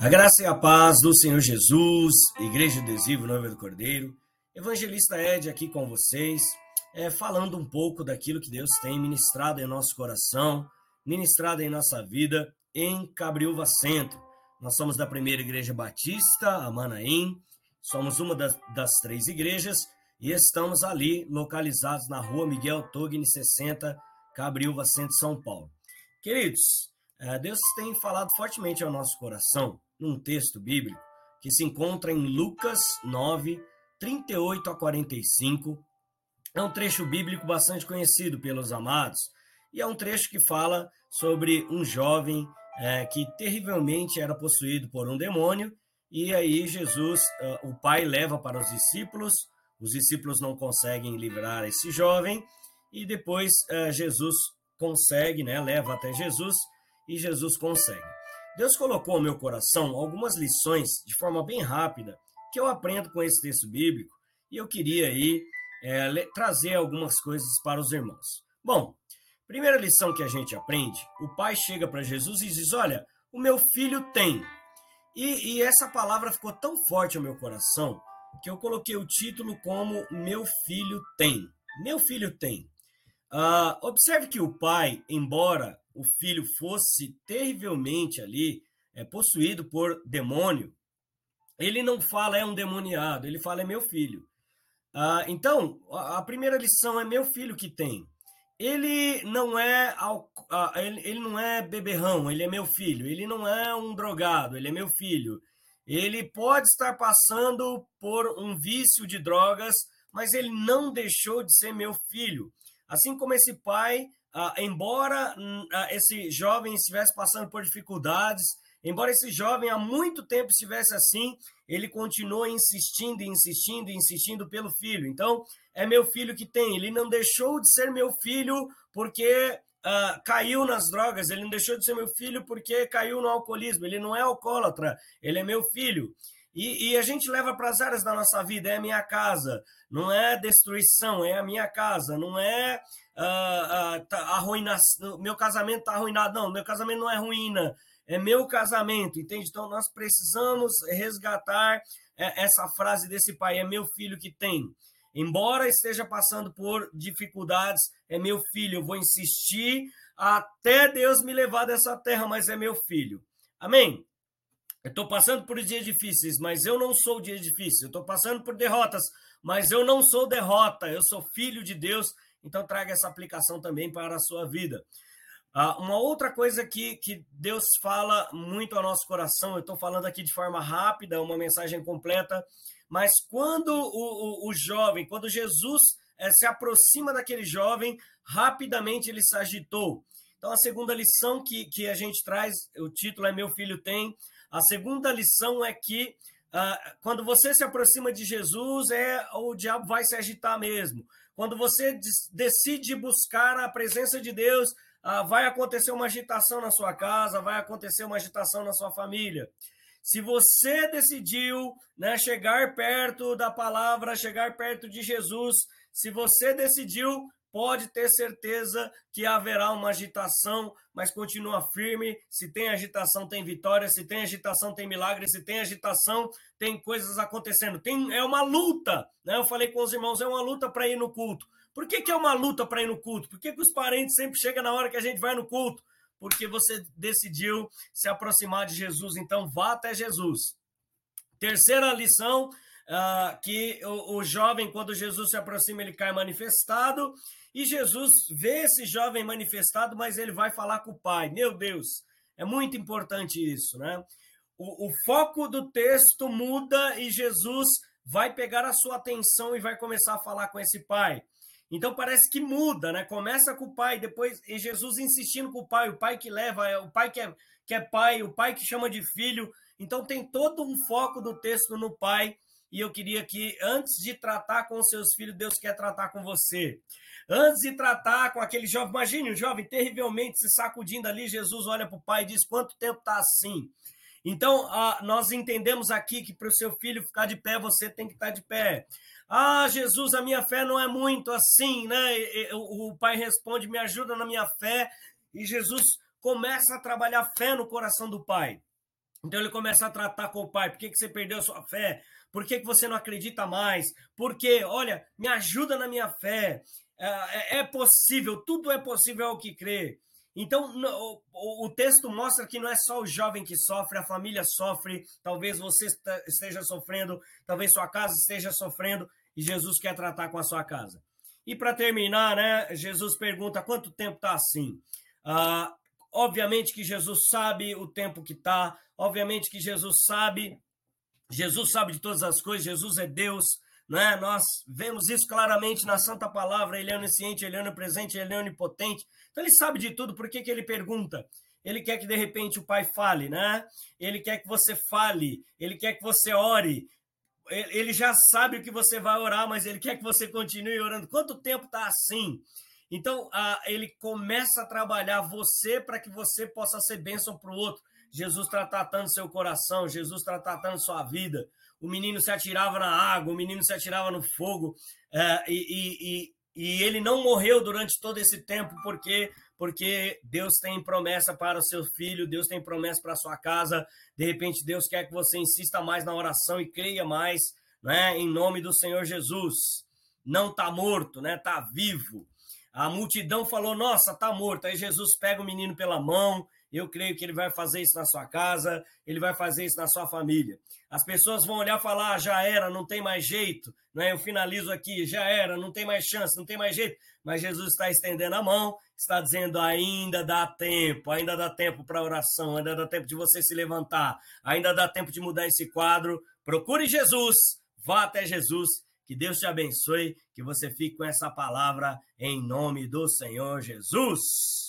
A graça e a paz do Senhor Jesus, Igreja Adesivo Noiva do Cordeiro, Evangelista Ed aqui com vocês, é, falando um pouco daquilo que Deus tem ministrado em nosso coração, ministrado em nossa vida em Cabriúva Centro. Nós somos da primeira Igreja Batista, a Manaim, somos uma das, das três igrejas e estamos ali localizados na rua Miguel Togni 60, Cabriúva Centro, São Paulo. Queridos, é, Deus tem falado fortemente ao nosso coração num texto bíblico que se encontra em Lucas 9, 38 a 45. É um trecho bíblico bastante conhecido pelos amados e é um trecho que fala sobre um jovem é, que terrivelmente era possuído por um demônio e aí Jesus, uh, o pai leva para os discípulos, os discípulos não conseguem livrar esse jovem e depois uh, Jesus consegue, né, leva até Jesus e Jesus consegue. Deus colocou no meu coração algumas lições de forma bem rápida que eu aprendo com esse texto bíblico e eu queria aí é, trazer algumas coisas para os irmãos. Bom, primeira lição que a gente aprende: o pai chega para Jesus e diz: Olha, o meu filho tem. E, e essa palavra ficou tão forte ao meu coração que eu coloquei o título como Meu filho tem. Meu filho tem. Uh, observe que o pai, embora o filho fosse terrivelmente ali é, possuído por demônio, ele não fala é um demoniado, ele fala é meu filho. Uh, então, a primeira lição é meu filho que tem. Ele não é ele, ele não é beberrão, ele é meu filho. Ele não é um drogado, ele é meu filho. Ele pode estar passando por um vício de drogas, mas ele não deixou de ser meu filho. Assim como esse pai, ah, embora ah, esse jovem estivesse passando por dificuldades, embora esse jovem há muito tempo estivesse assim, ele continua insistindo, insistindo, insistindo pelo filho. Então, é meu filho que tem. Ele não deixou de ser meu filho porque Uh, caiu nas drogas, ele não deixou de ser meu filho porque caiu no alcoolismo. Ele não é alcoólatra, ele é meu filho. E, e a gente leva para as áreas da nossa vida, é a minha casa, não é destruição, é a minha casa, não é uh, uh, tá, meu casamento está arruinado, não, meu casamento não é ruína, é meu casamento, entende? Então nós precisamos resgatar é, essa frase desse pai, é meu filho que tem. Embora esteja passando por dificuldades, é meu filho, eu vou insistir até Deus me levar dessa terra, mas é meu filho. Amém? Eu estou passando por dias difíceis, mas eu não sou dia difícil. Eu estou passando por derrotas, mas eu não sou derrota. Eu sou filho de Deus. Então traga essa aplicação também para a sua vida. Ah, uma outra coisa que, que Deus fala muito ao nosso coração, eu estou falando aqui de forma rápida, uma mensagem completa, mas quando o, o, o jovem, quando Jesus é, se aproxima daquele jovem, rapidamente ele se agitou. Então, a segunda lição que, que a gente traz, o título é Meu Filho Tem, a segunda lição é que uh, quando você se aproxima de Jesus, é o diabo vai se agitar mesmo. Quando você decide buscar a presença de Deus, uh, vai acontecer uma agitação na sua casa, vai acontecer uma agitação na sua família. Se você decidiu né, chegar perto da palavra, chegar perto de Jesus, se você decidiu pode ter certeza que haverá uma agitação, mas continua firme. Se tem agitação, tem vitória. Se tem agitação, tem milagre. Se tem agitação, tem coisas acontecendo. Tem, é uma luta. Né? Eu falei com os irmãos, é uma luta para ir no culto. Por que, que é uma luta para ir no culto? Por que, que os parentes sempre chegam na hora que a gente vai no culto? Porque você decidiu se aproximar de Jesus, então vá até Jesus. Terceira lição, uh, que o, o jovem, quando Jesus se aproxima, ele cai manifestado. E Jesus vê esse jovem manifestado, mas ele vai falar com o pai. Meu Deus, é muito importante isso, né? O, o foco do texto muda e Jesus vai pegar a sua atenção e vai começar a falar com esse pai. Então parece que muda, né? Começa com o pai, depois e Jesus insistindo com o pai, o pai que leva, é o pai que é, que é pai, o pai que chama de filho. Então tem todo um foco do texto no pai. E eu queria que, antes de tratar com os seus filhos, Deus quer tratar com você. Antes de tratar com aquele jovem, imagine o jovem terrivelmente se sacudindo ali, Jesus olha para o pai e diz: Quanto tempo está assim? Então, nós entendemos aqui que para o seu filho ficar de pé, você tem que estar tá de pé. Ah, Jesus, a minha fé não é muito assim, né? O pai responde: Me ajuda na minha fé. E Jesus começa a trabalhar fé no coração do pai. Então ele começa a tratar com o pai. Por que, que você perdeu a sua fé? Por que, que você não acredita mais? Porque, olha, me ajuda na minha fé. É, é, é possível, tudo é possível ao que crê. Então, o, o, texto mostra que não é só o jovem que sofre, a família sofre, talvez você esteja sofrendo, talvez sua casa esteja sofrendo, e Jesus quer tratar com a sua casa. E para terminar, né, Jesus pergunta quanto tempo está assim. Ah, obviamente que Jesus sabe o tempo que está, obviamente que Jesus sabe, Jesus sabe de todas as coisas, Jesus é Deus, né? Nós vemos isso claramente na Santa Palavra, ele é onisciente, ele é onipresente, ele é onipotente. Então ele sabe de tudo, por que, que ele pergunta? Ele quer que de repente o pai fale, né? Ele quer que você fale, ele quer que você ore. Ele já sabe o que você vai orar, mas ele quer que você continue orando. Quanto tempo está assim? Então, ele começa a trabalhar você para que você possa ser bênção para o outro. Jesus está tratando seu coração, Jesus está tratando sua vida. O menino se atirava na água, o menino se atirava no fogo, é, e, e, e ele não morreu durante todo esse tempo, porque porque Deus tem promessa para o seu filho, Deus tem promessa para a sua casa. De repente, Deus quer que você insista mais na oração e creia mais, né? Em nome do Senhor Jesus. Não está morto, né? Está vivo. A multidão falou: Nossa, está morto. Aí Jesus pega o menino pela mão eu creio que ele vai fazer isso na sua casa, ele vai fazer isso na sua família. As pessoas vão olhar e falar: ah, já era, não tem mais jeito. Né? Eu finalizo aqui: já era, não tem mais chance, não tem mais jeito. Mas Jesus está estendendo a mão, está dizendo: ainda dá tempo, ainda dá tempo para oração, ainda dá tempo de você se levantar, ainda dá tempo de mudar esse quadro. Procure Jesus, vá até Jesus. Que Deus te abençoe, que você fique com essa palavra em nome do Senhor Jesus.